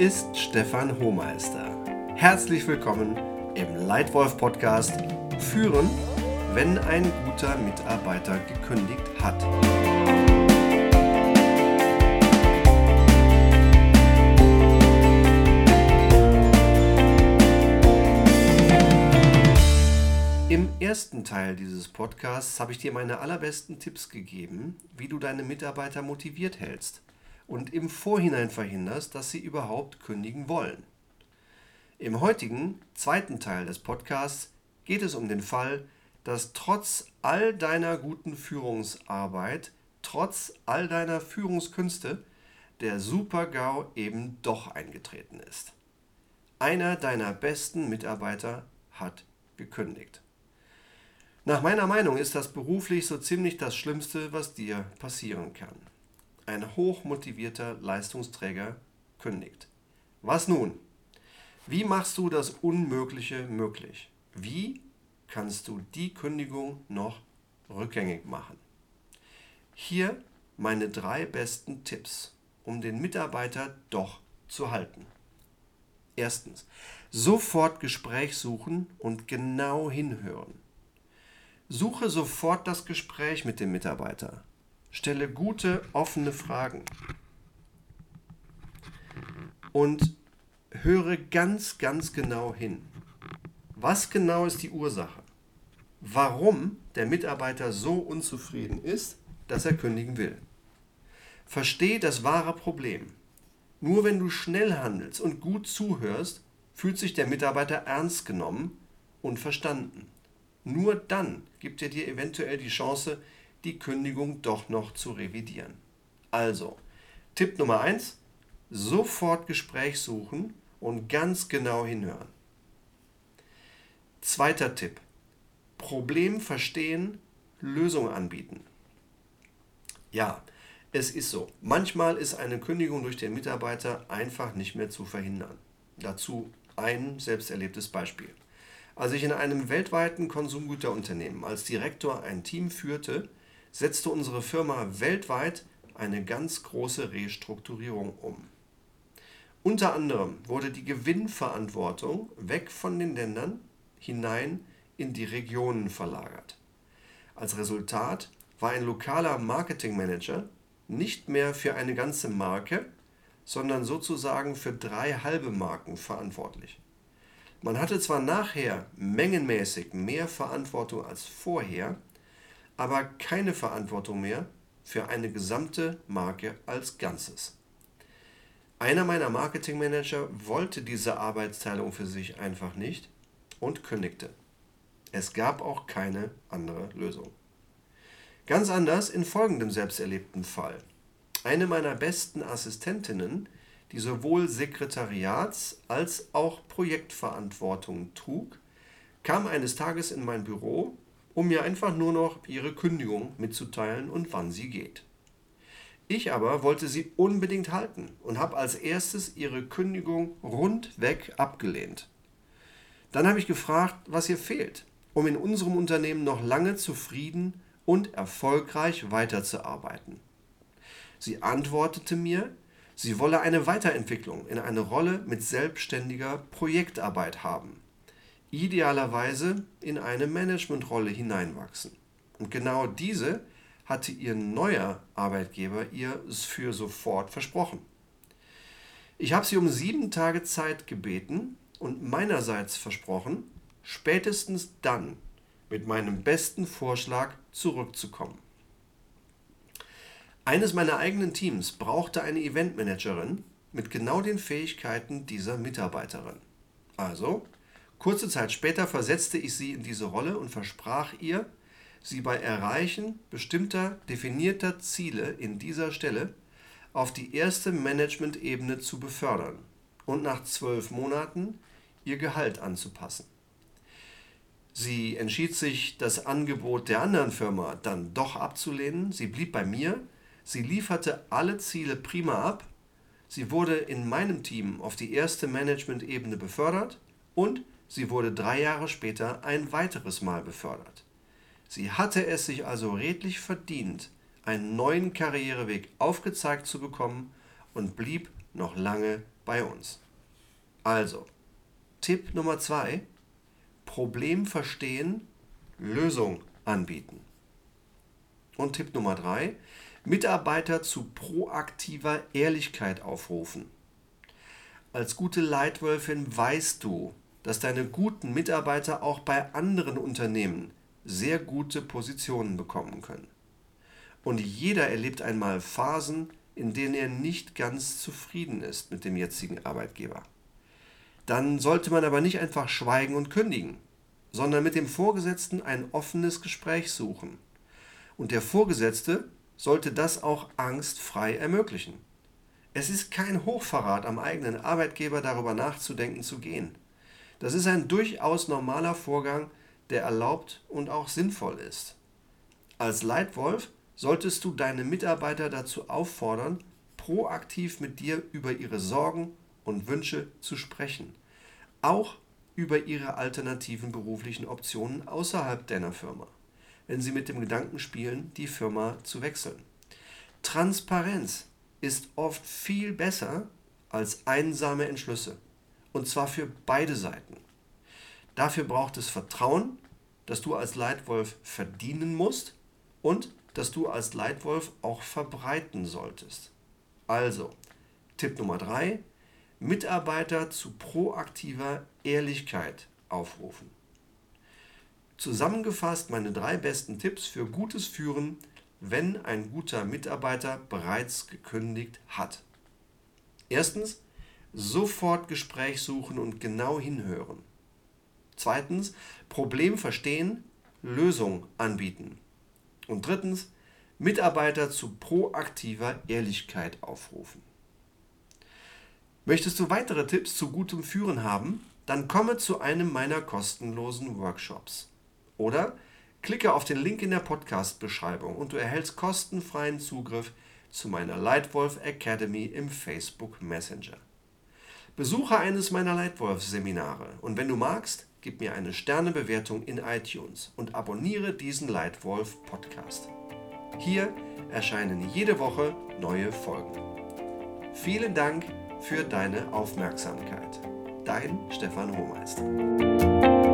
ist Stefan Hohmeister. Herzlich willkommen im Leitwolf Podcast Führen, wenn ein guter Mitarbeiter gekündigt hat. Im ersten Teil dieses Podcasts habe ich dir meine allerbesten Tipps gegeben, wie du deine Mitarbeiter motiviert hältst und im Vorhinein verhinderst, dass sie überhaupt kündigen wollen. Im heutigen zweiten Teil des Podcasts geht es um den Fall, dass trotz all deiner guten Führungsarbeit, trotz all deiner Führungskünste, der Super-GAU eben doch eingetreten ist. Einer deiner besten Mitarbeiter hat gekündigt. Nach meiner Meinung ist das beruflich so ziemlich das Schlimmste, was dir passieren kann. Ein hochmotivierter Leistungsträger kündigt. Was nun? Wie machst du das Unmögliche möglich? Wie kannst du die Kündigung noch rückgängig machen? Hier meine drei besten Tipps, um den Mitarbeiter doch zu halten. Erstens, sofort Gespräch suchen und genau hinhören. Suche sofort das Gespräch mit dem Mitarbeiter. Stelle gute, offene Fragen. Und höre ganz, ganz genau hin. Was genau ist die Ursache? Warum der Mitarbeiter so unzufrieden ist, dass er kündigen will? Verstehe das wahre Problem. Nur wenn du schnell handelst und gut zuhörst, fühlt sich der Mitarbeiter ernst genommen und verstanden. Nur dann gibt er dir eventuell die Chance, die Kündigung doch noch zu revidieren. Also, Tipp Nummer 1, sofort Gespräch suchen und ganz genau hinhören. Zweiter Tipp, Problem verstehen, Lösung anbieten. Ja, es ist so. Manchmal ist eine Kündigung durch den Mitarbeiter einfach nicht mehr zu verhindern. Dazu ein selbst erlebtes Beispiel. Als ich in einem weltweiten Konsumgüterunternehmen als Direktor ein Team führte, setzte unsere Firma weltweit eine ganz große Restrukturierung um. Unter anderem wurde die Gewinnverantwortung weg von den Ländern hinein in die Regionen verlagert. Als Resultat war ein lokaler Marketingmanager nicht mehr für eine ganze Marke, sondern sozusagen für drei halbe Marken verantwortlich. Man hatte zwar nachher mengenmäßig mehr Verantwortung als vorher, aber keine Verantwortung mehr für eine gesamte Marke als Ganzes. Einer meiner Marketingmanager wollte diese Arbeitsteilung für sich einfach nicht und kündigte. Es gab auch keine andere Lösung. Ganz anders in folgendem selbsterlebten Fall. Eine meiner besten Assistentinnen, die sowohl Sekretariats- als auch Projektverantwortung trug, kam eines Tages in mein Büro um mir einfach nur noch ihre Kündigung mitzuteilen und wann sie geht. Ich aber wollte sie unbedingt halten und habe als erstes ihre Kündigung rundweg abgelehnt. Dann habe ich gefragt, was ihr fehlt, um in unserem Unternehmen noch lange zufrieden und erfolgreich weiterzuarbeiten. Sie antwortete mir, sie wolle eine Weiterentwicklung in eine Rolle mit selbstständiger Projektarbeit haben idealerweise in eine Managementrolle hineinwachsen. Und genau diese hatte ihr neuer Arbeitgeber ihr für sofort versprochen. Ich habe sie um sieben Tage Zeit gebeten und meinerseits versprochen, spätestens dann mit meinem besten Vorschlag zurückzukommen. Eines meiner eigenen Teams brauchte eine Eventmanagerin mit genau den Fähigkeiten dieser Mitarbeiterin. Also Kurze Zeit später versetzte ich sie in diese Rolle und versprach ihr, sie bei Erreichen bestimmter definierter Ziele in dieser Stelle auf die erste Management-Ebene zu befördern und nach zwölf Monaten ihr Gehalt anzupassen. Sie entschied sich, das Angebot der anderen Firma dann doch abzulehnen. Sie blieb bei mir. Sie lieferte alle Ziele prima ab. Sie wurde in meinem Team auf die erste Management-Ebene befördert und Sie wurde drei Jahre später ein weiteres Mal befördert. Sie hatte es sich also redlich verdient, einen neuen Karriereweg aufgezeigt zu bekommen und blieb noch lange bei uns. Also, Tipp Nummer zwei: Problem verstehen, Lösung anbieten. Und Tipp Nummer drei: Mitarbeiter zu proaktiver Ehrlichkeit aufrufen. Als gute Leitwölfin weißt du, dass deine guten Mitarbeiter auch bei anderen Unternehmen sehr gute Positionen bekommen können. Und jeder erlebt einmal Phasen, in denen er nicht ganz zufrieden ist mit dem jetzigen Arbeitgeber. Dann sollte man aber nicht einfach schweigen und kündigen, sondern mit dem Vorgesetzten ein offenes Gespräch suchen. Und der Vorgesetzte sollte das auch angstfrei ermöglichen. Es ist kein Hochverrat am eigenen Arbeitgeber darüber nachzudenken zu gehen. Das ist ein durchaus normaler Vorgang, der erlaubt und auch sinnvoll ist. Als Leitwolf solltest du deine Mitarbeiter dazu auffordern, proaktiv mit dir über ihre Sorgen und Wünsche zu sprechen, auch über ihre alternativen beruflichen Optionen außerhalb deiner Firma, wenn sie mit dem Gedanken spielen, die Firma zu wechseln. Transparenz ist oft viel besser als einsame Entschlüsse, und zwar für beide Seiten. Dafür braucht es Vertrauen, das du als Leitwolf verdienen musst und das du als Leitwolf auch verbreiten solltest. Also, Tipp Nummer 3, Mitarbeiter zu proaktiver Ehrlichkeit aufrufen. Zusammengefasst meine drei besten Tipps für gutes Führen, wenn ein guter Mitarbeiter bereits gekündigt hat. Erstens, sofort Gespräch suchen und genau hinhören. Zweitens, Problem verstehen, Lösung anbieten. Und drittens, Mitarbeiter zu proaktiver Ehrlichkeit aufrufen. Möchtest du weitere Tipps zu gutem Führen haben? Dann komme zu einem meiner kostenlosen Workshops. Oder klicke auf den Link in der Podcast-Beschreibung und du erhältst kostenfreien Zugriff zu meiner Lightwolf Academy im Facebook Messenger. Besuche eines meiner Lightwolf-Seminare und wenn du magst, gib mir eine Sternebewertung in iTunes und abonniere diesen Lightwolf Podcast. Hier erscheinen jede Woche neue Folgen. Vielen Dank für deine Aufmerksamkeit. Dein Stefan Hohmeister.